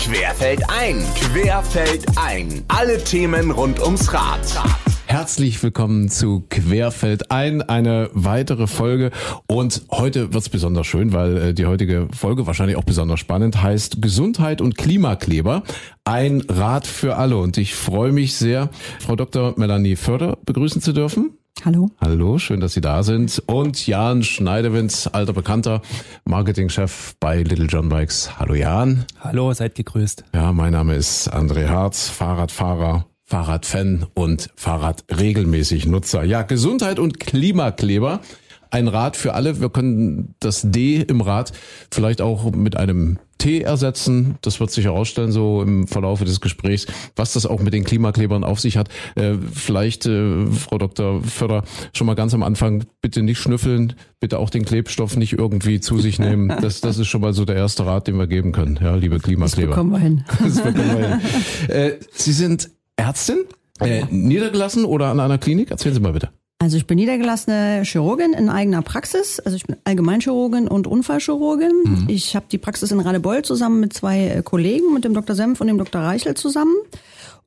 Querfeld ein, Querfeld ein. Alle Themen rund ums Rad. Herzlich willkommen zu Querfeld ein, eine weitere Folge. Und heute wird's besonders schön, weil äh, die heutige Folge wahrscheinlich auch besonders spannend heißt Gesundheit und Klimakleber. Ein Rat für alle. Und ich freue mich sehr, Frau Dr. Melanie Förder begrüßen zu dürfen. Hallo. Hallo, schön, dass Sie da sind. Und Jan Schneidewitz, alter Bekannter, Marketingchef bei Little John Bikes. Hallo Jan. Hallo, seid gegrüßt. Ja, mein Name ist André Harz, Fahrradfahrer, Fahrradfan und Fahrradregelmäßig Nutzer. Ja, Gesundheit und Klimakleber. Ein Rat für alle. Wir können das D im Rat vielleicht auch mit einem T ersetzen. Das wird sich herausstellen, so im Verlauf des Gesprächs, was das auch mit den Klimaklebern auf sich hat. Äh, vielleicht, äh, Frau Dr. Förder, schon mal ganz am Anfang, bitte nicht schnüffeln, bitte auch den Klebstoff nicht irgendwie zu sich nehmen. Das, das ist schon mal so der erste Rat, den wir geben können, ja, liebe Klimakleber. Das bekommen wir hin. Das bekommen wir hin. Äh, Sie sind Ärztin, äh, niedergelassen oder an einer Klinik? Erzählen Sie mal bitte. Also ich bin niedergelassene Chirurgin in eigener Praxis. Also ich bin Allgemeinchirurgin und Unfallchirurgin. Mhm. Ich habe die Praxis in Radebeul zusammen mit zwei äh, Kollegen, mit dem Dr. Senf und dem Dr. Reichel zusammen.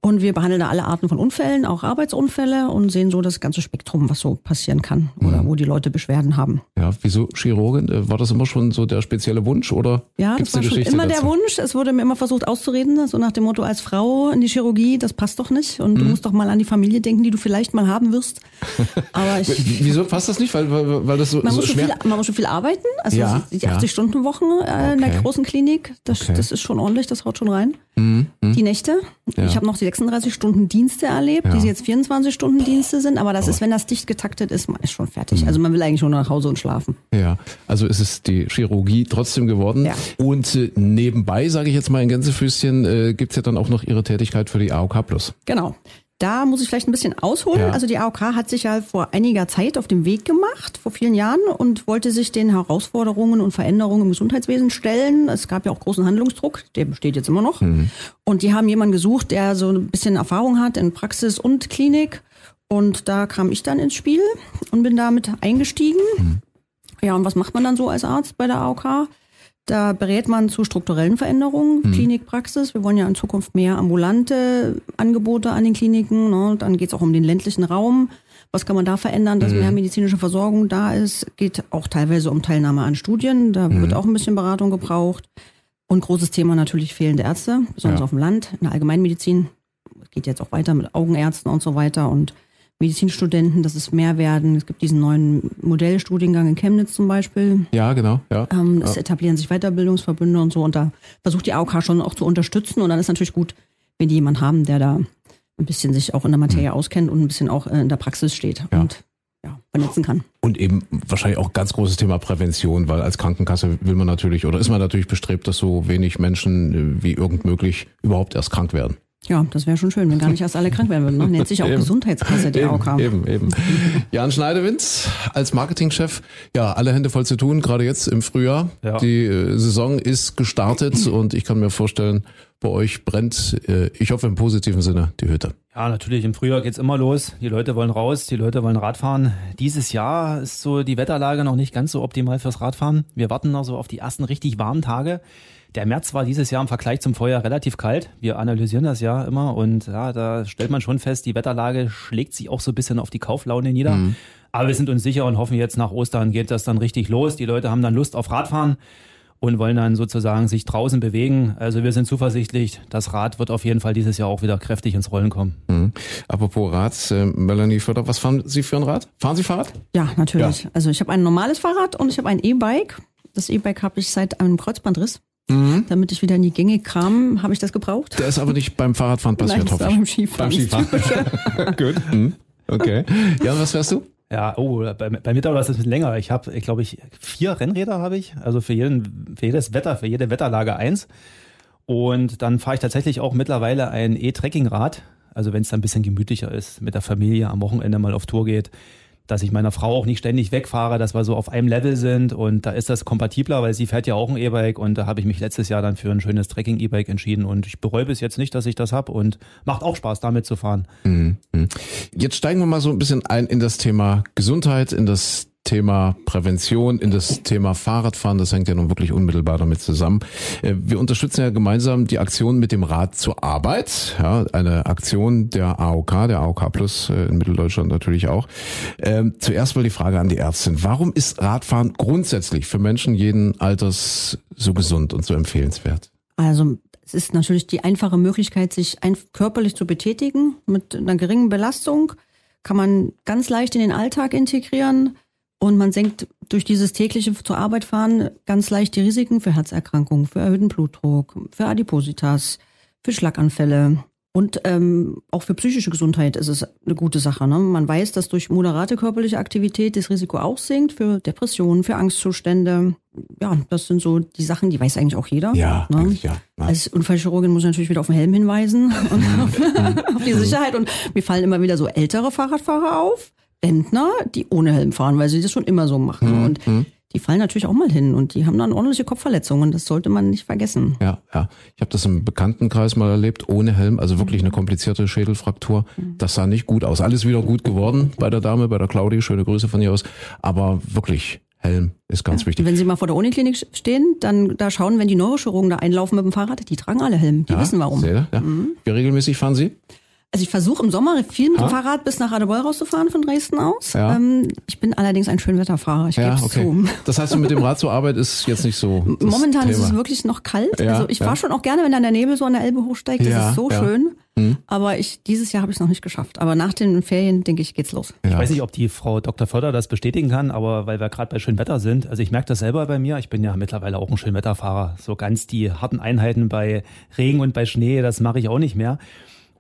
Und wir behandeln da alle Arten von Unfällen, auch Arbeitsunfälle und sehen so das ganze Spektrum, was so passieren kann oder mhm. wo die Leute Beschwerden haben. Ja, wieso Chirurgin? Äh, war das immer schon so der spezielle Wunsch oder? Ja, das war schon immer dazu? der Wunsch. Es wurde mir immer versucht auszureden, so nach dem Motto, als Frau in die Chirurgie, das passt doch nicht und mhm. du musst doch mal an die Familie denken, die du vielleicht mal haben wirst. Aber ich, wieso passt das nicht? Weil, weil, weil das so, man, so muss schwer... Viel, man muss schon viel arbeiten. Also ja, die 80-Stunden-Wochen äh, okay. in der großen Klinik, das, okay. das ist schon ordentlich, das haut schon rein. Mhm. Die Nächte. Ja. Ich habe noch die 36 Stunden Dienste erlebt, ja. die jetzt 24 Stunden Dienste sind, aber das aber ist, wenn das dicht getaktet ist, man ist schon fertig. Mhm. Also man will eigentlich schon nach Hause und schlafen. Ja, also ist es die Chirurgie trotzdem geworden. Ja. Und äh, nebenbei, sage ich jetzt mal in Gänsefüßchen, äh, gibt's ja dann auch noch Ihre Tätigkeit für die AOK Plus. Genau. Da muss ich vielleicht ein bisschen ausholen. Ja. Also die AOK hat sich ja vor einiger Zeit auf den Weg gemacht, vor vielen Jahren, und wollte sich den Herausforderungen und Veränderungen im Gesundheitswesen stellen. Es gab ja auch großen Handlungsdruck, der besteht jetzt immer noch. Mhm. Und die haben jemanden gesucht, der so ein bisschen Erfahrung hat in Praxis und Klinik. Und da kam ich dann ins Spiel und bin damit eingestiegen. Mhm. Ja, und was macht man dann so als Arzt bei der AOK? Da berät man zu strukturellen Veränderungen, hm. Klinikpraxis. Wir wollen ja in Zukunft mehr ambulante Angebote an den Kliniken. Ne? Dann geht es auch um den ländlichen Raum. Was kann man da verändern, dass hm. mehr medizinische Versorgung da ist? Geht auch teilweise um Teilnahme an Studien. Da hm. wird auch ein bisschen Beratung gebraucht. Und großes Thema natürlich fehlende Ärzte, besonders ja. auf dem Land, in der Allgemeinmedizin. Geht jetzt auch weiter mit Augenärzten und so weiter. Und Medizinstudenten, dass es mehr werden. Es gibt diesen neuen Modellstudiengang in Chemnitz zum Beispiel. Ja, genau. Ja. Ähm, es ja. etablieren sich Weiterbildungsverbünde und so. Und da versucht die AOK schon auch zu unterstützen. Und dann ist natürlich gut, wenn die jemanden haben, der da ein bisschen sich auch in der Materie mhm. auskennt und ein bisschen auch in der Praxis steht ja. und ja, vernetzen kann. Und eben wahrscheinlich auch ganz großes Thema Prävention, weil als Krankenkasse will man natürlich oder ist man natürlich bestrebt, dass so wenig Menschen äh, wie irgend möglich überhaupt erst krank werden. Ja, das wäre schon schön, wenn gar nicht erst alle krank werden würden. Ne? Nennt sich auch eben. Gesundheitskasse, die eben, AOK. Eben, eben. Jan Schneidewitz als Marketingchef, ja, alle Hände voll zu tun, gerade jetzt im Frühjahr. Ja. Die äh, Saison ist gestartet und ich kann mir vorstellen, bei euch brennt, äh, ich hoffe im positiven Sinne, die Hütte. Ja, natürlich, im Frühjahr geht's immer los. Die Leute wollen raus, die Leute wollen Radfahren. Dieses Jahr ist so die Wetterlage noch nicht ganz so optimal fürs Radfahren. Wir warten noch so auf die ersten richtig warmen Tage. Der März war dieses Jahr im Vergleich zum Vorjahr relativ kalt. Wir analysieren das ja immer und ja, da stellt man schon fest, die Wetterlage schlägt sich auch so ein bisschen auf die Kauflaune nieder. Mhm. Aber wir sind uns sicher und hoffen jetzt nach Ostern geht das dann richtig los. Die Leute haben dann Lust auf Radfahren und wollen dann sozusagen sich draußen bewegen. Also wir sind zuversichtlich, das Rad wird auf jeden Fall dieses Jahr auch wieder kräftig ins Rollen kommen. Mhm. Apropos Rad, äh, Melanie Förder, was fahren Sie für ein Rad? Fahren Sie Fahrrad? Ja, natürlich. Ja. Also ich habe ein normales Fahrrad und ich habe ein E-Bike. Das E-Bike habe ich seit einem Kreuzbandriss. Mhm. Damit ich wieder in die Gänge kam, habe ich das gebraucht. Der ist aber nicht beim Fahrradfahren passiert, Nein, hoffe ich. Beim Skifahren. Beim Skifahren. Gut. Mhm. Okay. Ja, was fährst du? Ja, oh, bei, bei mir dauert das ein bisschen länger. Ich habe, ich glaube ich, vier Rennräder habe ich. Also für jeden, für jedes Wetter, für jede Wetterlage eins. Und dann fahre ich tatsächlich auch mittlerweile ein E-Trekkingrad. Also wenn es dann ein bisschen gemütlicher ist, mit der Familie am Wochenende mal auf Tour geht dass ich meiner Frau auch nicht ständig wegfahre, dass wir so auf einem Level sind und da ist das kompatibler, weil sie fährt ja auch ein E-Bike und da habe ich mich letztes Jahr dann für ein schönes Trekking-E-Bike entschieden und ich bereue bis jetzt nicht, dass ich das habe und macht auch Spaß, damit zu fahren. Mhm. Jetzt steigen wir mal so ein bisschen ein in das Thema Gesundheit, in das Thema Prävention, in das Thema Fahrradfahren. Das hängt ja nun wirklich unmittelbar damit zusammen. Äh, wir unterstützen ja gemeinsam die Aktion mit dem Rad zur Arbeit. Ja, eine Aktion der AOK, der AOK Plus äh, in Mitteldeutschland natürlich auch. Ähm, zuerst mal die Frage an die Ärztin. Warum ist Radfahren grundsätzlich für Menschen jeden Alters so gesund und so empfehlenswert? Also es ist natürlich die einfache Möglichkeit, sich körperlich zu betätigen mit einer geringen Belastung. Kann man ganz leicht in den Alltag integrieren und man senkt durch dieses tägliche zur Arbeit fahren ganz leicht die Risiken für Herzerkrankungen, für erhöhten Blutdruck, für Adipositas, für Schlaganfälle. Und ähm, auch für psychische Gesundheit ist es eine gute Sache. Ne? Man weiß, dass durch moderate körperliche Aktivität das Risiko auch sinkt für Depressionen, für Angstzustände. Ja, das sind so die Sachen, die weiß eigentlich auch jeder. Ja, ne? ja. Als Unfallchirurgin muss ich natürlich wieder auf den Helm hinweisen und auf, auf die Sicherheit. Und mir fallen immer wieder so ältere Fahrradfahrer auf Rentner, die ohne Helm fahren, weil sie das schon immer so machen. Mhm. Und mhm. die fallen natürlich auch mal hin und die haben dann ordentliche Kopfverletzungen. Das sollte man nicht vergessen. Ja, ja. Ich habe das im Bekanntenkreis mal erlebt, ohne Helm, also wirklich eine komplizierte Schädelfraktur. Mhm. Das sah nicht gut aus. Alles wieder gut geworden bei der Dame, bei der Claudi. Schöne Grüße von ihr aus. Aber wirklich Helm ist ganz ja. wichtig. Wenn Sie mal vor der Uniklinik stehen, dann da schauen, wenn die Neurochirurgen da einlaufen mit dem Fahrrad, die tragen alle Helm. Die ja, wissen warum. Sehr, ja. Mhm. Wie regelmäßig fahren Sie? Also ich versuche im Sommer viel mit ha? dem Fahrrad bis nach Radebeul rauszufahren von Dresden aus. Ja. Ähm, ich bin allerdings ein Schönwetterfahrer, ich ja, okay. zu. Das heißt, mit dem Rad zur Arbeit ist jetzt nicht so. Momentan Thema. ist es wirklich noch kalt. Ja, also ich ja. fahre schon auch gerne, wenn dann der Nebel so an der Elbe hochsteigt. Das ja, ist so schön. Hm. Aber ich dieses Jahr habe ich es noch nicht geschafft. Aber nach den Ferien, denke ich, geht's los. Ich weiß nicht, ob die Frau Dr. Förder das bestätigen kann, aber weil wir gerade bei Schönwetter sind, also ich merke das selber bei mir, ich bin ja mittlerweile auch ein Schönwetterfahrer. So ganz die harten Einheiten bei Regen und bei Schnee, das mache ich auch nicht mehr.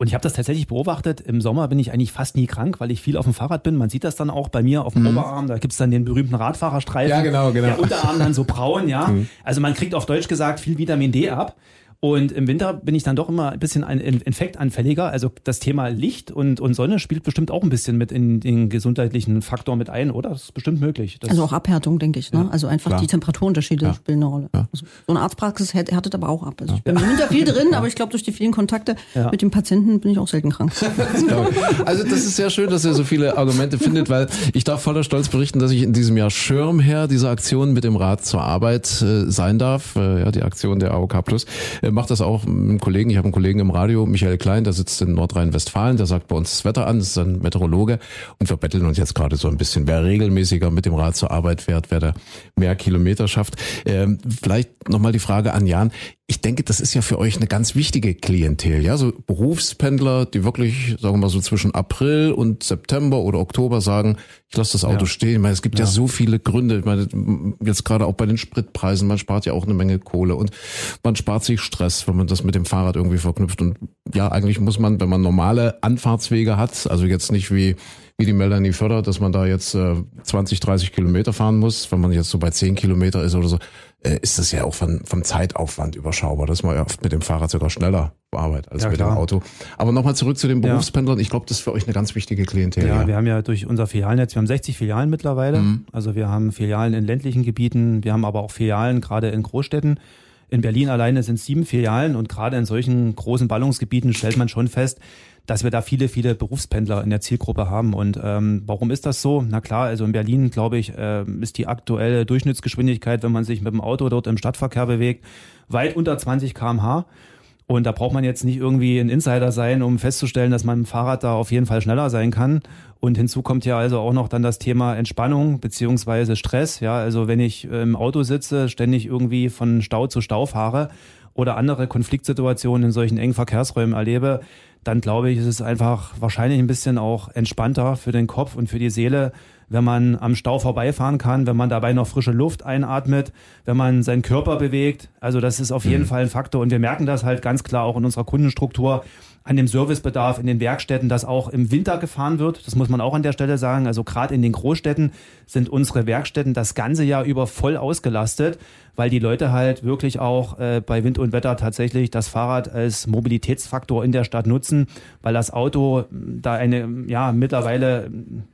Und ich habe das tatsächlich beobachtet. Im Sommer bin ich eigentlich fast nie krank, weil ich viel auf dem Fahrrad bin. Man sieht das dann auch bei mir auf dem mhm. Oberarm. Da gibt's dann den berühmten Radfahrerstreifen. Ja, genau, genau. Der Unterarm dann so braun, ja. Mhm. Also man kriegt auf Deutsch gesagt viel Vitamin D ab. Und im Winter bin ich dann doch immer ein bisschen infektanfälliger. Also das Thema Licht und, und Sonne spielt bestimmt auch ein bisschen mit in den gesundheitlichen Faktor mit ein, oder? Das ist bestimmt möglich. Das also auch Abhärtung, denke ich. Ne? Ja, also einfach klar. die Temperaturunterschiede ja. spielen eine Rolle. Ja. Also so eine Arztpraxis härtet aber auch ab. Also ich bin im Winter viel drin, aber ich glaube, durch die vielen Kontakte mit dem Patienten bin ich auch selten krank. Das also das ist sehr schön, dass ihr so viele Argumente findet, weil ich darf voller Stolz berichten, dass ich in diesem Jahr Schirmherr dieser Aktion mit dem Rad zur Arbeit äh, sein darf. Äh, ja, die Aktion der AOK Plus. Äh, mache das auch mit einem Kollegen. Ich habe einen Kollegen im Radio, Michael Klein, der sitzt in Nordrhein-Westfalen, der sagt bei uns das Wetter an, das ist ein Meteorologe. Und wir betteln uns jetzt gerade so ein bisschen, wer regelmäßiger mit dem Rad zur Arbeit fährt, wer da mehr Kilometer schafft. Ähm, vielleicht nochmal die Frage an Jan ich denke, das ist ja für euch eine ganz wichtige Klientel, ja, so Berufspendler, die wirklich, sagen wir mal so zwischen April und September oder Oktober sagen, ich lasse das Auto ja. stehen. Ich meine, es gibt ja. ja. so viele Gründe. Ich meine, jetzt gerade auch bei den Spritpreisen, man spart ja auch eine Menge Kohle und man spart sich Stress, wenn man das mit dem Fahrrad irgendwie verknüpft. Und ja, eigentlich muss man, wenn man normale Anfahrtswege hat, also jetzt nicht wie wie die Melanie fördert, dass man da jetzt äh, 20, 30 Kilometer fahren muss, wenn man jetzt so bei 10 Kilometer ist oder so, äh, ist das ja auch von, vom Zeitaufwand überschaubar. Das ist man ja oft mit dem Fahrrad sogar schneller bearbeitet als ja, mit klar. dem Auto. Aber nochmal zurück zu den Berufspendlern. Ich glaube, das ist für euch eine ganz wichtige Klientel. Ja, ja, wir haben ja durch unser Filialnetz, wir haben 60 Filialen mittlerweile. Mhm. Also wir haben Filialen in ländlichen Gebieten, wir haben aber auch Filialen gerade in Großstädten. In Berlin alleine sind sieben Filialen und gerade in solchen großen Ballungsgebieten stellt man schon fest, dass wir da viele, viele Berufspendler in der Zielgruppe haben. Und ähm, warum ist das so? Na klar, also in Berlin, glaube ich, äh, ist die aktuelle Durchschnittsgeschwindigkeit, wenn man sich mit dem Auto dort im Stadtverkehr bewegt, weit unter 20 kmh. Und da braucht man jetzt nicht irgendwie ein Insider sein, um festzustellen, dass man dem Fahrrad da auf jeden Fall schneller sein kann. Und hinzu kommt ja also auch noch dann das Thema Entspannung beziehungsweise Stress. Ja, also wenn ich im Auto sitze, ständig irgendwie von Stau zu Stau fahre oder andere Konfliktsituationen in solchen engen Verkehrsräumen erlebe, dann glaube ich, ist es einfach wahrscheinlich ein bisschen auch entspannter für den Kopf und für die Seele, wenn man am Stau vorbeifahren kann, wenn man dabei noch frische Luft einatmet, wenn man seinen Körper bewegt. Also das ist auf jeden mhm. Fall ein Faktor und wir merken das halt ganz klar auch in unserer Kundenstruktur an dem Servicebedarf in den Werkstätten, dass auch im Winter gefahren wird. Das muss man auch an der Stelle sagen. Also gerade in den Großstädten sind unsere Werkstätten das ganze Jahr über voll ausgelastet, weil die Leute halt wirklich auch äh, bei Wind und da tatsächlich das Fahrrad als Mobilitätsfaktor in der Stadt nutzen, weil das Auto da eine, ja, mittlerweile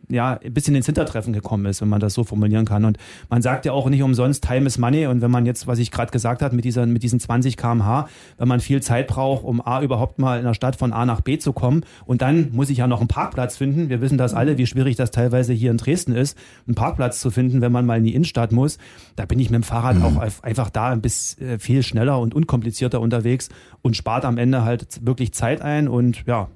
ja, ein bisschen ins Hintertreffen gekommen ist, wenn man das so formulieren kann. Und man sagt ja auch nicht umsonst, Time is Money. Und wenn man jetzt, was ich gerade gesagt habe, mit, dieser, mit diesen 20 kmh, wenn man viel Zeit braucht, um A, überhaupt mal in der Stadt von A nach B zu kommen, und dann muss ich ja noch einen Parkplatz finden. Wir wissen das alle, wie schwierig das teilweise hier in Dresden ist, einen Parkplatz zu finden, wenn man mal in die Innenstadt muss. Da bin ich mit dem Fahrrad mhm. auch einfach da ein bisschen äh, viel schneller und unkomplizierter unterwegs und spart am Ende halt wirklich Zeit ein und ja,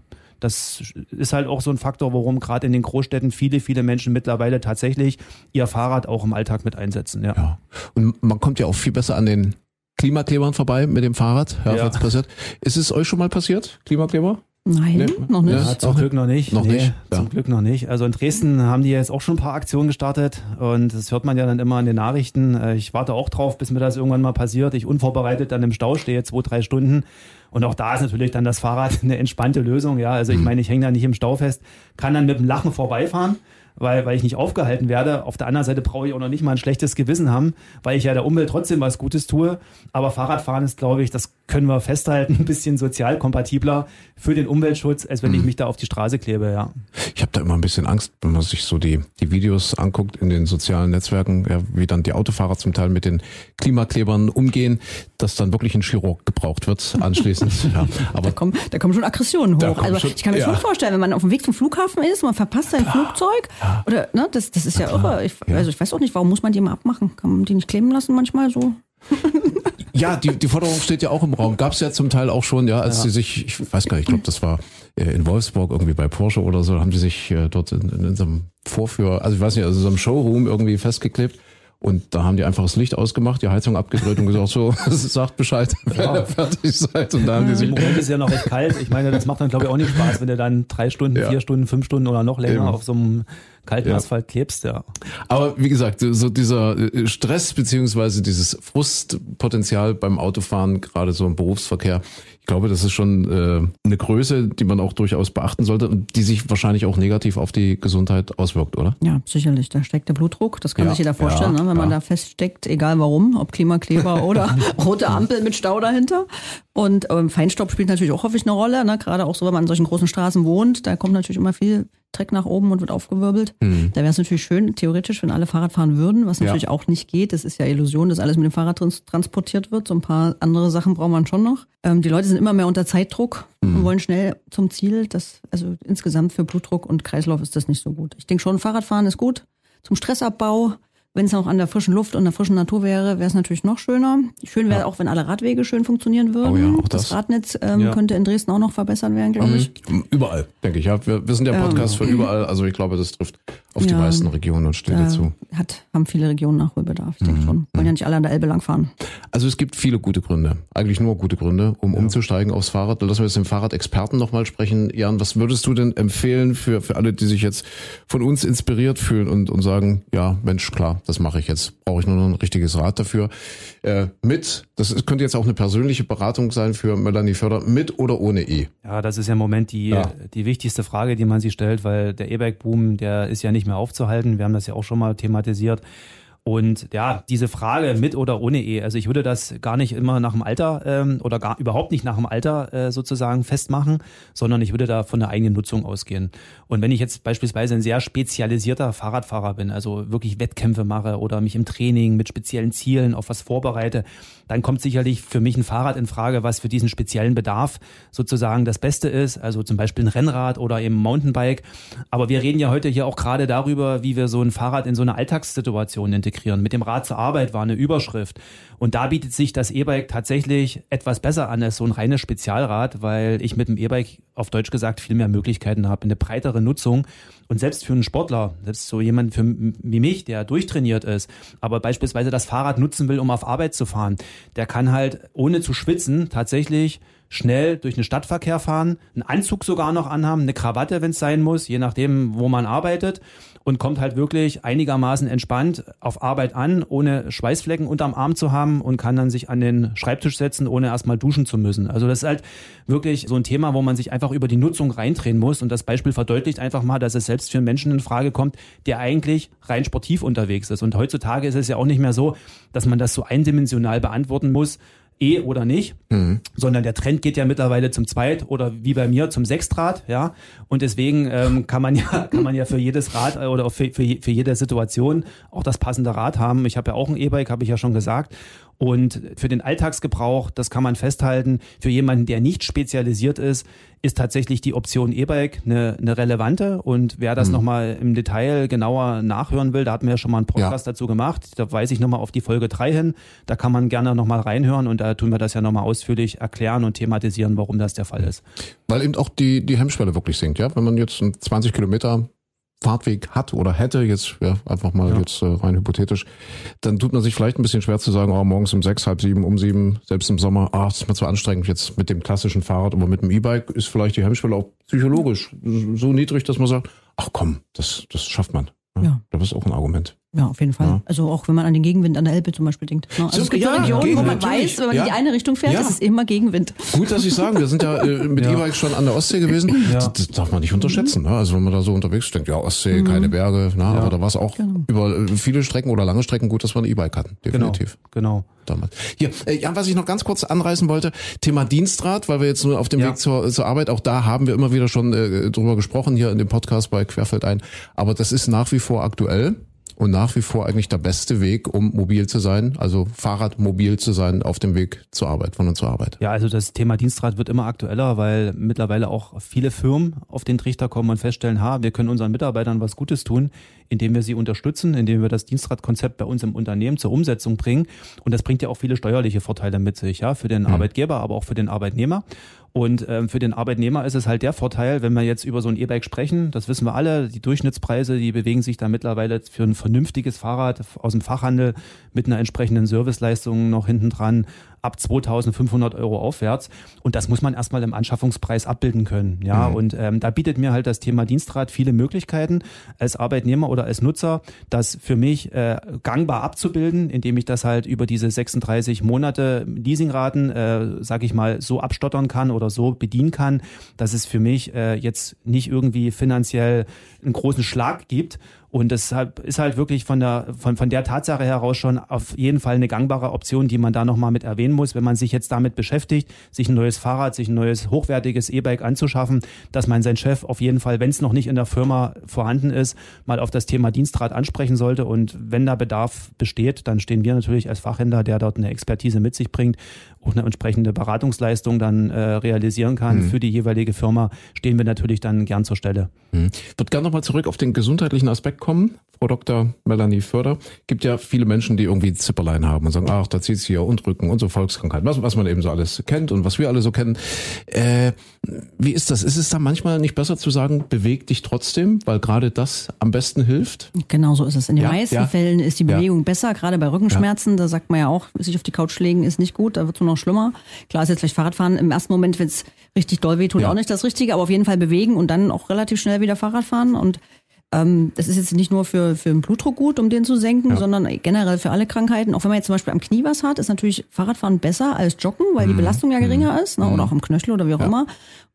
das ist halt auch so ein Faktor, warum gerade in den Großstädten viele, viele Menschen mittlerweile tatsächlich ihr Fahrrad auch im Alltag mit einsetzen. Ja. ja. Und man kommt ja auch viel besser an den Klimaklebern vorbei mit dem Fahrrad. Ja, ja. passiert. Ist es euch schon mal passiert, Klimakleber? Nein, nee. noch nicht. Ja, zum Glück noch nicht. Noch nee, nicht. Ja. Zum Glück noch nicht. Also in Dresden haben die jetzt auch schon ein paar Aktionen gestartet und das hört man ja dann immer in den Nachrichten. Äh, ich warte auch drauf, bis mir das irgendwann mal passiert. Ich unvorbereitet dann im Stau stehe, zwei, drei Stunden und auch da ist natürlich dann das Fahrrad eine entspannte Lösung. Ja, also ich mhm. meine, ich hänge da nicht im Stau fest, kann dann mit dem Lachen vorbeifahren weil, weil ich nicht aufgehalten werde. Auf der anderen Seite brauche ich auch noch nicht mal ein schlechtes Gewissen haben, weil ich ja der Umwelt trotzdem was Gutes tue. Aber Fahrradfahren ist, glaube ich, das können wir festhalten, ein bisschen sozial kompatibler für den Umweltschutz, als wenn mhm. ich mich da auf die Straße klebe, ja. Ich habe da immer ein bisschen Angst, wenn man sich so die, die Videos anguckt in den sozialen Netzwerken, ja, wie dann die Autofahrer zum Teil mit den Klimaklebern umgehen, dass dann wirklich ein Chirurg gebraucht wird anschließend. ja, aber da kommen, da kommen schon Aggressionen hoch. Also schon, ich kann mir ja. schon vorstellen, wenn man auf dem Weg zum Flughafen ist, man verpasst sein. Flugzeug ja. oder ne, das, das ist ja irre. Ich, also ich weiß auch nicht, warum muss man die immer abmachen? Kann man die nicht kleben lassen manchmal so? Ja, die, die Forderung steht ja auch im Raum. Gab es ja zum Teil auch schon, ja, als ja. sie sich, ich weiß gar nicht, ich glaube, das war äh, in Wolfsburg irgendwie bei Porsche oder so, haben die sich äh, dort in, in so einem Vorführ, also ich weiß nicht, also so einem Showroom irgendwie festgeklebt. Und da haben die einfach das Licht ausgemacht, die Heizung abgedreht und gesagt, so, sagt Bescheid, wenn ja. ihr fertig seid. Und da haben die sich Im Moment ist ja noch recht kalt. Ich meine, das macht dann, glaube ich, auch nicht Spaß, wenn du dann drei Stunden, ja. vier Stunden, fünf Stunden oder noch länger Eben. auf so einem kalten ja. Asphalt klebst, ja. Aber wie gesagt, so dieser äh, Stress beziehungsweise dieses Frustpotenzial beim Autofahren, gerade so im Berufsverkehr, ich glaube, das ist schon äh, eine Größe, die man auch durchaus beachten sollte und die sich wahrscheinlich auch negativ auf die Gesundheit auswirkt, oder? Ja, sicherlich. Da steckt der Blutdruck. Das kann ja, sich jeder vorstellen, ja, ne? wenn man da feststeckt, egal warum, ob Klimakleber oder rote Ampel mit Stau dahinter. Und ähm, Feinstaub spielt natürlich auch häufig eine Rolle, ne? gerade auch so, wenn man an solchen großen Straßen wohnt. Da kommt natürlich immer viel Dreck nach oben und wird aufgewirbelt. Mhm. Da wäre es natürlich schön, theoretisch, wenn alle Fahrrad fahren würden, was natürlich ja. auch nicht geht. Das ist ja Illusion, dass alles mit dem Fahrrad trans transportiert wird. So ein paar andere Sachen braucht man schon noch. Ähm, die Leute sind immer mehr unter Zeitdruck mhm. und wollen schnell zum Ziel. Das, also insgesamt für Blutdruck und Kreislauf ist das nicht so gut. Ich denke schon, Fahrradfahren ist gut. Zum Stressabbau, wenn es auch an der frischen Luft und der frischen Natur wäre, wäre es natürlich noch schöner. Schön wäre ja. auch, wenn alle Radwege schön funktionieren würden. Oh ja, auch das. das Radnetz ähm, ja. könnte in Dresden auch noch verbessert werden, glaube mhm. ich. Überall, denke ich. Ja, wir, wir sind der Podcast ähm, für überall. Also ich glaube, das trifft auf die meisten Regionen und Städte zu. Hat, haben viele Regionen Nachholbedarf, ich denke mhm. schon. Wollen ja nicht alle an der Elbe langfahren. Also es gibt viele gute Gründe, eigentlich nur gute Gründe, um umzusteigen aufs Fahrrad. Lassen wir jetzt den Fahrradexperten nochmal sprechen. Jan, was würdest du denn empfehlen für, für alle, die sich jetzt von uns inspiriert fühlen und, und sagen, ja, Mensch, klar, das mache ich jetzt brauche ich nur noch ein richtiges Rad dafür. Äh, mit, das könnte jetzt auch eine persönliche Beratung sein für Melanie Förder, mit oder ohne E? Ja, das ist ja im Moment die, ja. die wichtigste Frage, die man sich stellt, weil der E-Bike-Boom, der ist ja nicht mehr aufzuhalten. Wir haben das ja auch schon mal thematisiert. Und ja, diese Frage mit oder ohne Ehe, also ich würde das gar nicht immer nach dem Alter ähm, oder gar überhaupt nicht nach dem Alter äh, sozusagen festmachen, sondern ich würde da von der eigenen Nutzung ausgehen. Und wenn ich jetzt beispielsweise ein sehr spezialisierter Fahrradfahrer bin, also wirklich Wettkämpfe mache oder mich im Training mit speziellen Zielen auf was vorbereite, dann kommt sicherlich für mich ein Fahrrad in Frage, was für diesen speziellen Bedarf sozusagen das Beste ist, also zum Beispiel ein Rennrad oder eben Mountainbike. Aber wir reden ja heute hier auch gerade darüber, wie wir so ein Fahrrad in so eine Alltagssituation integrieren integrieren. Mit dem Rad zur Arbeit war eine Überschrift. Und da bietet sich das E-Bike tatsächlich etwas besser an als so ein reines Spezialrad, weil ich mit dem E-Bike auf Deutsch gesagt viel mehr Möglichkeiten habe, eine breitere Nutzung. Und selbst für einen Sportler, selbst so jemand für, wie mich, der durchtrainiert ist, aber beispielsweise das Fahrrad nutzen will, um auf Arbeit zu fahren, der kann halt ohne zu schwitzen tatsächlich schnell durch den Stadtverkehr fahren, einen Anzug sogar noch anhaben, eine Krawatte, wenn es sein muss, je nachdem, wo man arbeitet und kommt halt wirklich einigermaßen entspannt auf Arbeit an, ohne Schweißflecken unterm Arm zu haben und kann dann sich an den Schreibtisch setzen, ohne erstmal duschen zu müssen. Also das ist halt wirklich so ein Thema, wo man sich einfach über die Nutzung reindrehen muss und das Beispiel verdeutlicht einfach mal, dass es selbst für einen Menschen in Frage kommt, der eigentlich rein sportiv unterwegs ist. Und heutzutage ist es ja auch nicht mehr so, dass man das so eindimensional beantworten muss, E oder nicht, mhm. sondern der Trend geht ja mittlerweile zum Zweit- oder wie bei mir zum Sechstrad, ja. Und deswegen ähm, kann man ja kann man ja für jedes Rad äh, oder für, für, für jede Situation auch das passende Rad haben. Ich habe ja auch ein E-Bike, habe ich ja schon gesagt. Und für den Alltagsgebrauch, das kann man festhalten, für jemanden, der nicht spezialisiert ist, ist tatsächlich die Option E-Bike eine, eine relevante. Und wer das mhm. nochmal im Detail genauer nachhören will, da hatten wir ja schon mal einen Podcast ja. dazu gemacht. Da weise ich nochmal auf die Folge 3 hin. Da kann man gerne nochmal reinhören und da tun wir das ja nochmal ausführlich erklären und thematisieren, warum das der Fall ist. Weil eben auch die, die Hemmschwelle wirklich sinkt, ja. Wenn man jetzt 20 Kilometer Fahrtweg hat oder hätte, jetzt ja, einfach mal ja. jetzt äh, rein hypothetisch, dann tut man sich vielleicht ein bisschen schwer zu sagen, oh, morgens um sechs, halb sieben, um sieben, selbst im Sommer, ah, das ist mir zu anstrengend jetzt mit dem klassischen Fahrrad, aber mit dem E-Bike ist vielleicht die Hemmschwelle auch psychologisch so niedrig, dass man sagt, ach komm, das, das schafft man. Ja, ja. Das ist auch ein Argument. Ja, auf jeden Fall. Ja. Also auch wenn man an den Gegenwind an der Elbe zum Beispiel denkt. Ne? Also so, es gibt ja, Regionen, wo man weiß, wenn man ja. in die eine Richtung fährt, ja. ist es immer Gegenwind. Gut, dass Sie sagen, wir sind ja äh, mit E-Bikes schon an der Ostsee gewesen. Das, das, darf man nicht unterschätzen. Ne? Also wenn man da so unterwegs ist, denkt, ja, Ostsee, mhm. keine Berge. Na, Aber da war es auch genau. über äh, viele Strecken oder lange Strecken gut, dass wir ein E-Bike hatten. Definitiv. Genau. genau. Damals. Hier, äh, ja, was ich noch ganz kurz anreißen wollte, Thema Dienstrad, weil wir jetzt nur auf dem Weg zur, zur Arbeit, auch da haben wir immer wieder schon äh, drüber gesprochen, hier in dem Podcast bei Querfeld ein. Aber das ist nach wie vor aktuell und nach wie vor eigentlich der beste Weg, um mobil zu sein, also Fahrradmobil zu sein auf dem Weg zur Arbeit, von und zur Arbeit. Ja, also das Thema Dienstrad wird immer aktueller, weil mittlerweile auch viele Firmen auf den Trichter kommen und feststellen, ha, wir können unseren Mitarbeitern was Gutes tun, indem wir sie unterstützen, indem wir das Dienstradkonzept bei uns im Unternehmen zur Umsetzung bringen. Und das bringt ja auch viele steuerliche Vorteile mit sich, ja, für den mhm. Arbeitgeber, aber auch für den Arbeitnehmer. Und ähm, für den Arbeitnehmer ist es halt der Vorteil, wenn wir jetzt über so ein E-Bike sprechen, das wissen wir alle, die Durchschnittspreise, die bewegen sich da mittlerweile für ein vernünftiges Fahrrad aus dem Fachhandel mit einer entsprechenden Serviceleistung noch hinten dran ab 2500 Euro aufwärts. Und das muss man erstmal im Anschaffungspreis abbilden können. Ja, mhm. und ähm, da bietet mir halt das Thema Dienstrad viele Möglichkeiten als Arbeitnehmer oder als Nutzer, das für mich äh, gangbar abzubilden, indem ich das halt über diese 36 Monate Leasingraten, äh, sag ich mal, so abstottern kann oder so bedienen kann, dass es für mich äh, jetzt nicht irgendwie finanziell einen großen Schlag gibt und deshalb ist halt wirklich von der, von, von der Tatsache heraus schon auf jeden Fall eine gangbare Option, die man da nochmal mit erwähnen muss, wenn man sich jetzt damit beschäftigt, sich ein neues Fahrrad, sich ein neues hochwertiges E-Bike anzuschaffen, dass man seinen Chef auf jeden Fall, wenn es noch nicht in der Firma vorhanden ist, mal auf das Thema Dienstrad ansprechen sollte. Und wenn da Bedarf besteht, dann stehen wir natürlich als Fachhändler, der dort eine Expertise mit sich bringt, auch eine entsprechende Beratungsleistung dann äh, realisieren kann mhm. für die jeweilige Firma, stehen wir natürlich dann gern zur Stelle. Mhm. Ich würde gerne nochmal zurück auf den gesundheitlichen Aspekt kommen. Frau Dr. Melanie Förder. Gibt ja viele Menschen, die irgendwie Zipperlein haben und sagen, ach, da zieht sie ja und Rücken und so Volkskrankheiten, was, was man eben so alles kennt und was wir alle so kennen. Äh, wie ist das? Ist es da manchmal nicht besser zu sagen, beweg dich trotzdem, weil gerade das am besten hilft? Genau so ist es. In den ja, meisten ja. Fällen ist die Bewegung ja. besser, gerade bei Rückenschmerzen. Da sagt man ja auch, sich auf die Couch legen ist nicht gut, da wird es nur noch schlimmer. Klar ist jetzt vielleicht Fahrradfahren im ersten Moment, wenn es richtig doll wehtut, auch nicht das Richtige, aber auf jeden Fall bewegen und dann auch relativ schnell wieder Fahrrad fahren und das ist jetzt nicht nur für, für den Blutdruck gut, um den zu senken, ja. sondern generell für alle Krankheiten. Auch wenn man jetzt zum Beispiel am Knie was hat, ist natürlich Fahrradfahren besser als Joggen, weil die mhm. Belastung ja geringer mhm. ist, ne? oder auch am Knöchel oder wie auch ja. immer.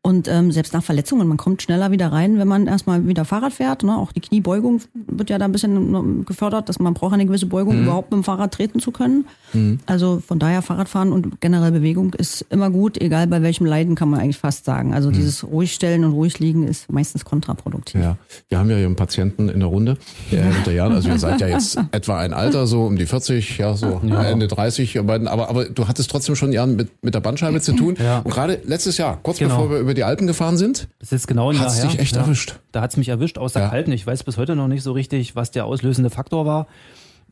Und ähm, selbst nach Verletzungen, man kommt schneller wieder rein, wenn man erstmal wieder Fahrrad fährt. Ne? Auch die Kniebeugung wird ja da ein bisschen ne, gefördert, dass man braucht eine gewisse Beugung, mhm. überhaupt mit dem Fahrrad treten zu können. Mhm. Also von daher Fahrradfahren und generell Bewegung ist immer gut, egal bei welchem Leiden kann man eigentlich fast sagen. Also mhm. dieses ruhigstellen und ruhig liegen ist meistens kontraproduktiv. Ja, wir haben ja hier einen Patienten in der Runde, der ja. hinter Jahren, also ihr seid ja jetzt etwa ein Alter, so um die 40, ja so ja. Ende 30, aber, aber du hattest trotzdem schon Jahren mit, mit der Bandscheibe zu tun. Ja. Und gerade letztes Jahr, kurz genau. bevor wir über die Alpen gefahren sind. Das ist genau ein Jahr her. dich echt ja. erwischt. Da hat es mich erwischt aus der ja. Kalten. Ich weiß bis heute noch nicht so richtig, was der auslösende Faktor war.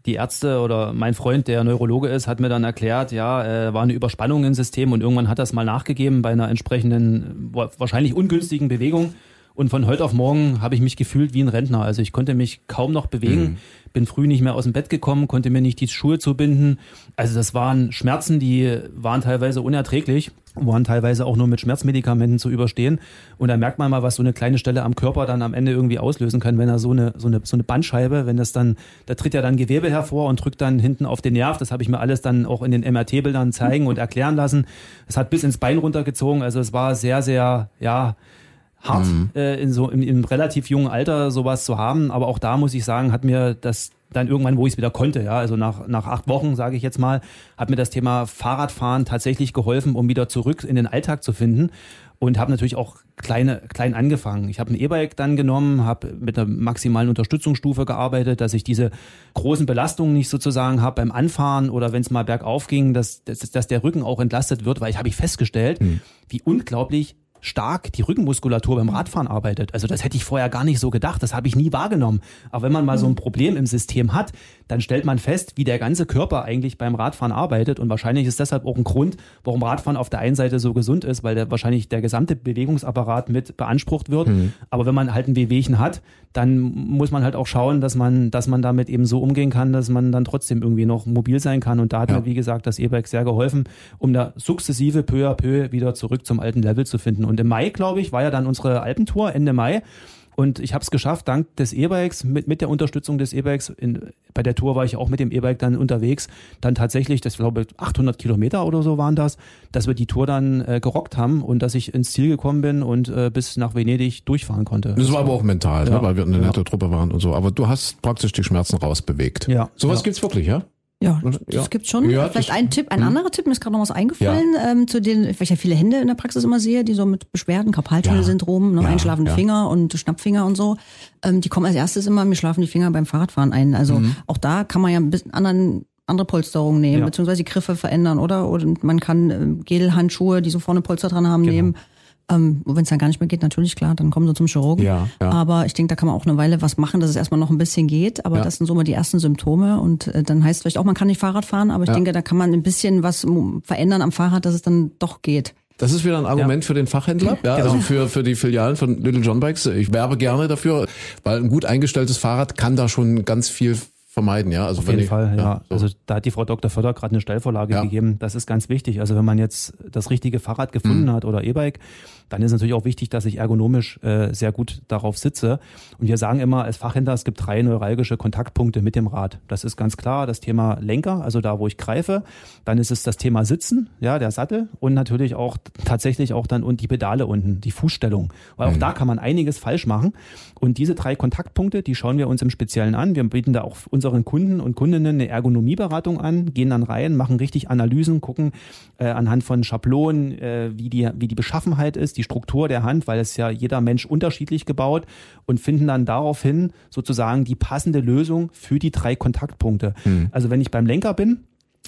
Die Ärzte oder mein Freund, der Neurologe ist, hat mir dann erklärt, ja, äh, war eine Überspannung im System und irgendwann hat das mal nachgegeben bei einer entsprechenden, wahrscheinlich ungünstigen Bewegung. Und von heute auf morgen habe ich mich gefühlt wie ein Rentner. Also ich konnte mich kaum noch bewegen, mhm. bin früh nicht mehr aus dem Bett gekommen, konnte mir nicht die Schuhe zubinden. Also das waren Schmerzen, die waren teilweise unerträglich, waren teilweise auch nur mit Schmerzmedikamenten zu überstehen. Und da merkt man mal, was so eine kleine Stelle am Körper dann am Ende irgendwie auslösen kann, wenn er so eine, so eine, so eine Bandscheibe, wenn das dann, da tritt ja dann Gewebe hervor und drückt dann hinten auf den Nerv. Das habe ich mir alles dann auch in den MRT-Bildern zeigen und erklären lassen. Es hat bis ins Bein runtergezogen. Also es war sehr, sehr, ja, hart, mhm. äh, in so im, im relativ jungen Alter sowas zu haben. Aber auch da muss ich sagen, hat mir das dann irgendwann, wo ich es wieder konnte, ja, also nach, nach acht Wochen, sage ich jetzt mal, hat mir das Thema Fahrradfahren tatsächlich geholfen, um wieder zurück in den Alltag zu finden und habe natürlich auch kleine klein angefangen. Ich habe ein E-Bike dann genommen, habe mit einer maximalen Unterstützungsstufe gearbeitet, dass ich diese großen Belastungen nicht sozusagen habe beim Anfahren oder wenn es mal bergauf ging, dass, dass, dass der Rücken auch entlastet wird, weil ich habe ich festgestellt, hm. wie unglaublich stark die Rückenmuskulatur beim Radfahren arbeitet. Also das hätte ich vorher gar nicht so gedacht, das habe ich nie wahrgenommen. Aber wenn man mal so ein Problem im System hat, dann stellt man fest, wie der ganze Körper eigentlich beim Radfahren arbeitet und wahrscheinlich ist deshalb auch ein Grund, warum Radfahren auf der einen Seite so gesund ist, weil der, wahrscheinlich der gesamte Bewegungsapparat mit beansprucht wird. Mhm. Aber wenn man halt ein Wehwehchen hat, dann muss man halt auch schauen, dass man, dass man damit eben so umgehen kann, dass man dann trotzdem irgendwie noch mobil sein kann. Und da hat ja. mir, wie gesagt, das E-Bike sehr geholfen, um da sukzessive peu à peu wieder zurück zum alten Level zu finden. Und im Mai, glaube ich, war ja dann unsere Alpentour, Ende Mai. Und ich habe es geschafft, dank des E-Bikes, mit, mit der Unterstützung des E-Bikes, bei der Tour war ich auch mit dem E-Bike dann unterwegs, dann tatsächlich, das glaube ich 800 Kilometer oder so waren das, dass wir die Tour dann äh, gerockt haben und dass ich ins Ziel gekommen bin und äh, bis nach Venedig durchfahren konnte. Das, war aber auch mental, ne, ja. ne, weil wir eine nette ja. Truppe waren und so. Aber du hast praktisch die Schmerzen rausbewegt. Ja. Sowas ja. gibt's wirklich, ja? Ja, das ja. gibt schon. Ja, Vielleicht ein Tipp, ein hm. anderer Tipp, mir ist gerade noch was eingefallen, ja. ähm, zu den, weil ich ja viele Hände in der Praxis immer sehe, die so mit Beschwerden, Karpaltunnelsyndrom, ne, einschlafende Finger und Schnappfinger und so, ähm, die kommen als erstes immer, mir schlafen die Finger beim Fahrradfahren ein. Also mhm. auch da kann man ja ein bisschen anderen andere Polsterungen nehmen, beziehungsweise die Griffe verändern, oder? Oder man kann äh, Gelhandschuhe, die so vorne Polster dran haben, genau. nehmen. Ähm, Wenn es dann gar nicht mehr geht, natürlich klar, dann kommen sie zum Chirurgen. Ja, ja. Aber ich denke, da kann man auch eine Weile was machen, dass es erstmal noch ein bisschen geht. Aber ja. das sind so mal die ersten Symptome. Und äh, dann heißt vielleicht auch, man kann nicht Fahrrad fahren, aber ich ja. denke, da kann man ein bisschen was verändern am Fahrrad, dass es dann doch geht. Das ist wieder ein Argument ja. für den Fachhändler, ja, genau. also für, für die Filialen von Little John Bikes. Ich werbe gerne dafür, weil ein gut eingestelltes Fahrrad kann da schon ganz viel vermeiden, ja. Also Auf jeden ich, Fall, ja. ja so. Also da hat die Frau Dr. Förder gerade eine Stellvorlage ja. gegeben. Das ist ganz wichtig. Also wenn man jetzt das richtige Fahrrad gefunden mhm. hat oder E-Bike, dann ist natürlich auch wichtig, dass ich ergonomisch äh, sehr gut darauf sitze. Und wir sagen immer als Fachhändler, es gibt drei neuralgische Kontaktpunkte mit dem Rad. Das ist ganz klar das Thema Lenker, also da, wo ich greife. Dann ist es das Thema Sitzen, ja, der Sattel und natürlich auch tatsächlich auch dann und die Pedale unten, die Fußstellung. Weil auch mhm. da kann man einiges falsch machen. Und diese drei Kontaktpunkte, die schauen wir uns im Speziellen an. Wir bieten da auch unseren Kunden und Kundinnen eine Ergonomieberatung an, gehen dann rein, machen richtig Analysen, gucken äh, anhand von Schablonen, äh, wie, die, wie die Beschaffenheit ist, die Struktur der Hand, weil es ja jeder Mensch unterschiedlich gebaut und finden dann daraufhin sozusagen die passende Lösung für die drei Kontaktpunkte. Mhm. Also wenn ich beim Lenker bin,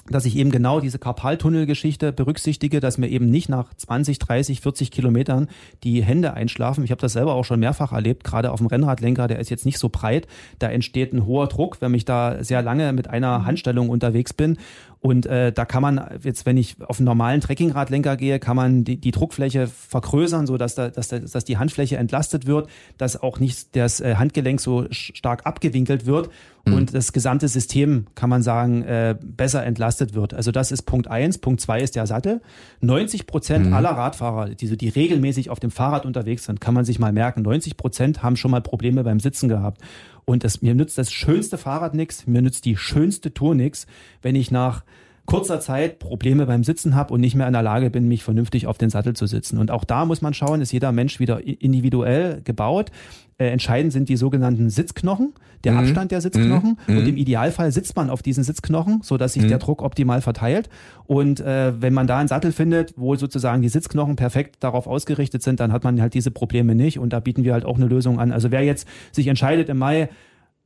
dass ich eben genau diese Karpaltunnelgeschichte berücksichtige, dass mir eben nicht nach 20, 30, 40 Kilometern die Hände einschlafen. Ich habe das selber auch schon mehrfach erlebt, gerade auf dem Rennradlenker, der ist jetzt nicht so breit. Da entsteht ein hoher Druck, wenn ich da sehr lange mit einer Handstellung unterwegs bin. Und äh, da kann man jetzt, wenn ich auf einen normalen Trekkingradlenker gehe, kann man die, die Druckfläche vergrößern, so dass, da, dass, da, dass die Handfläche entlastet wird, dass auch nicht das äh, Handgelenk so stark abgewinkelt wird mhm. und das gesamte System, kann man sagen, äh, besser entlastet wird. Also das ist Punkt eins. Punkt zwei ist der Sattel. 90 Prozent mhm. aller Radfahrer, die, so, die regelmäßig auf dem Fahrrad unterwegs sind, kann man sich mal merken, 90 Prozent haben schon mal Probleme beim Sitzen gehabt. Und das, mir nützt das schönste Fahrrad nix, mir nützt die schönste Tour nix, wenn ich nach kurzer Zeit Probleme beim Sitzen habe und nicht mehr in der Lage bin, mich vernünftig auf den Sattel zu sitzen. Und auch da muss man schauen, ist jeder Mensch wieder individuell gebaut. Äh, entscheidend sind die sogenannten Sitzknochen, der mhm. Abstand der Sitzknochen. Mhm. Und im Idealfall sitzt man auf diesen Sitzknochen, so dass sich mhm. der Druck optimal verteilt. Und äh, wenn man da einen Sattel findet, wo sozusagen die Sitzknochen perfekt darauf ausgerichtet sind, dann hat man halt diese Probleme nicht. Und da bieten wir halt auch eine Lösung an. Also wer jetzt sich entscheidet im Mai,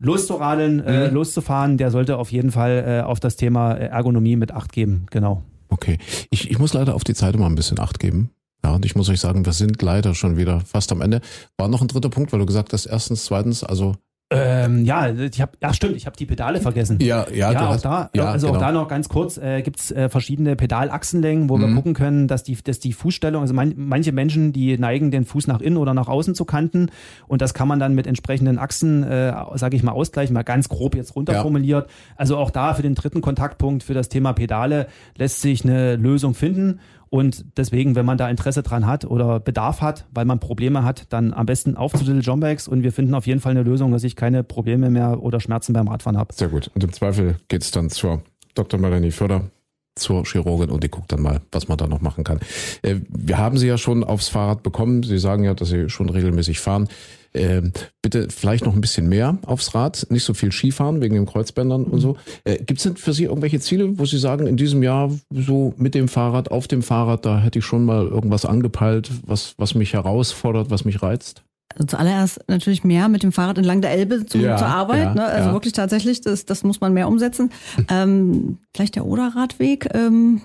loszuradeln, äh, mhm. loszufahren, der sollte auf jeden Fall äh, auf das Thema Ergonomie mit Acht geben. Genau. Okay. Ich, ich muss leider auf die Zeit immer ein bisschen Acht geben. Ja, und ich muss euch sagen, wir sind leider schon wieder fast am Ende. War noch ein dritter Punkt, weil du gesagt hast, erstens, zweitens, also ähm, ja, ich habe, ja stimmt, ich habe die Pedale vergessen. Ja, ja, ja auch hast, da, ja, also genau. auch da noch ganz kurz äh, gibt's äh, verschiedene Pedalachsenlängen, wo mhm. wir gucken können, dass die, dass die Fußstellung, also man, manche Menschen, die neigen den Fuß nach innen oder nach außen zu kanten und das kann man dann mit entsprechenden Achsen, äh, sage ich mal, ausgleichen, mal ganz grob jetzt runterformuliert. Ja. Also auch da für den dritten Kontaktpunkt für das Thema Pedale lässt sich eine Lösung finden und deswegen, wenn man da Interesse dran hat oder Bedarf hat, weil man Probleme hat, dann am besten auf zu Little Bikes und wir finden auf jeden Fall eine Lösung, dass ich keine Probleme mehr oder Schmerzen beim Radfahren habe. Sehr gut. Und im Zweifel geht's dann zur Dr. Melanie Förder zur Chirurgin und die guckt dann mal, was man da noch machen kann. Äh, wir haben sie ja schon aufs Fahrrad bekommen. Sie sagen ja, dass sie schon regelmäßig fahren. Äh, bitte vielleicht noch ein bisschen mehr aufs Rad, nicht so viel Skifahren wegen den Kreuzbändern und so. Äh, Gibt es denn für Sie irgendwelche Ziele, wo Sie sagen, in diesem Jahr so mit dem Fahrrad, auf dem Fahrrad, da hätte ich schon mal irgendwas angepeilt, was, was mich herausfordert, was mich reizt? Also zuallererst natürlich mehr mit dem Fahrrad entlang der Elbe zu, Ja, zur Arbeit. ja, ne? Also ja. wirklich tatsächlich, das, das muss man mehr umsetzen. ähm, vielleicht der Oderradweg. Ähm,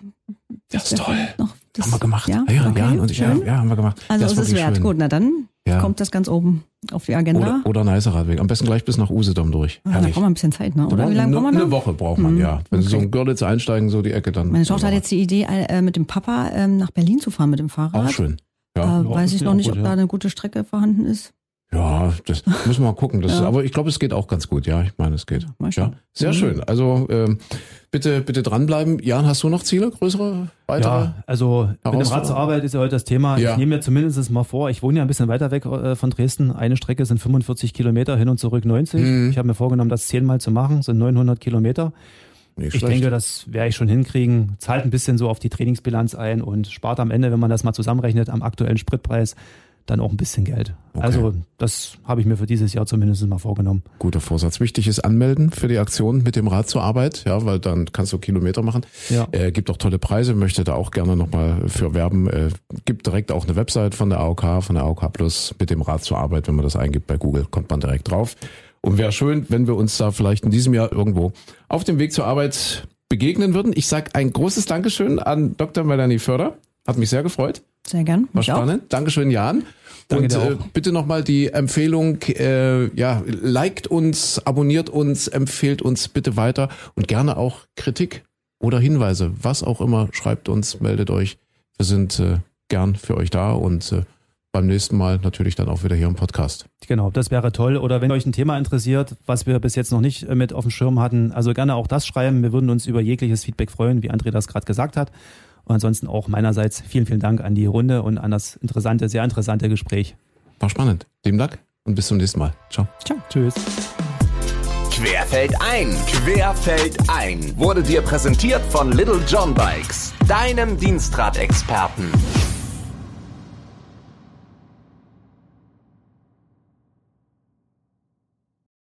Das ist toll. Noch, das, haben wir gemacht. Ja, ja, okay, Jan und ich, ja, ja, haben wir gemacht. Also Das es ist wirklich wert. schön. Gut, na dann Ja. kommt das ganz oben auf die Agenda. Oder, oder ein heißer Radweg. Am besten gleich bis nach Usedom durch. Ah, da braucht man ein bisschen Zeit, ne? Oder wie lange braucht man? Eine Woche braucht man, Mhm. ja. Wenn Sie so Okay. in Görlitz einsteigen, so die Ecke, dann. Meine Tochter hat jetzt die Idee, äh, mit dem Papa ähm, nach Berlin zu fahren mit dem Fahrrad. Auch schön. Äh, Ja, Ja, weiß das ich noch nicht, gut, ob ja. da eine gute Strecke vorhanden ist. ja das müssen wir mal gucken. Das, Ja. Aber ich glaube, es geht auch ganz gut. Ja, ich meine, es geht. Ja, sehr Mhm. schön. Also ähm, bitte, bitte dranbleiben. Jan, hast du noch Ziele, größere, weitere? Ja, also mit dem Rad zur Arbeit ist ja heute das Thema. Ja. Ich nehme mir zumindest mal vor, ich wohne ja ein bisschen weiter weg äh, von Dresden. Eine Strecke sind 45 Kilometer, hin und zurück 90. Mhm. Ich habe mir vorgenommen, das zehnmal zu machen, sind 900 Kilometer. Nicht Ich schlecht. denke, das werde ich schon hinkriegen. Zahlt ein bisschen so auf die Trainingsbilanz ein und spart am Ende, wenn man das mal zusammenrechnet, am aktuellen Spritpreis dann auch ein bisschen Geld. Okay. Also das habe ich mir für dieses Jahr zumindest mal vorgenommen. Guter Vorsatz. Wichtig ist anmelden für die Aktion mit dem Rad zur Arbeit, ja, weil dann kannst du Kilometer machen. Ja. Äh, gibt auch tolle Preise, möchte da auch gerne nochmal für werben. Äh, gibt direkt auch eine Website von der AOK, von der AOK Plus mit dem Rad zur Arbeit. Wenn man das eingibt bei Google, kommt man direkt drauf. Und wäre schön, wenn wir uns da vielleicht in diesem Jahr irgendwo auf dem Weg zur Arbeit begegnen würden. Ich sage ein großes Dankeschön an Dr. Melanie Förder. Hat mich sehr gefreut. Sehr gern. War Mich auch. spannend. Dankeschön, Jan. Danke und dir äh, auch. bitte nochmal die Empfehlung, äh, ja, liked uns, abonniert uns, empfehlt uns bitte weiter und gerne auch Kritik oder Hinweise, was auch immer, schreibt uns, meldet euch. Wir sind äh, gern für euch da und äh, beim nächsten Mal natürlich dann auch wieder hier im Podcast. Genau, das wäre toll. Oder wenn euch ein Thema interessiert, was wir bis jetzt noch nicht äh, mit auf dem Schirm hatten, also gerne auch das schreiben. Wir würden uns über jegliches Feedback freuen, wie André das gerade gesagt hat. Und ansonsten auch meinerseits vielen, vielen Dank an die Runde und an das interessante, sehr interessante Gespräch. War spannend. Dem Dank und bis zum nächsten Mal. Ciao. Ciao. Tschüss. Querfeld ein, Querfeld ein wurde dir präsentiert von Little John Bikes, deinem Dienstradexperten.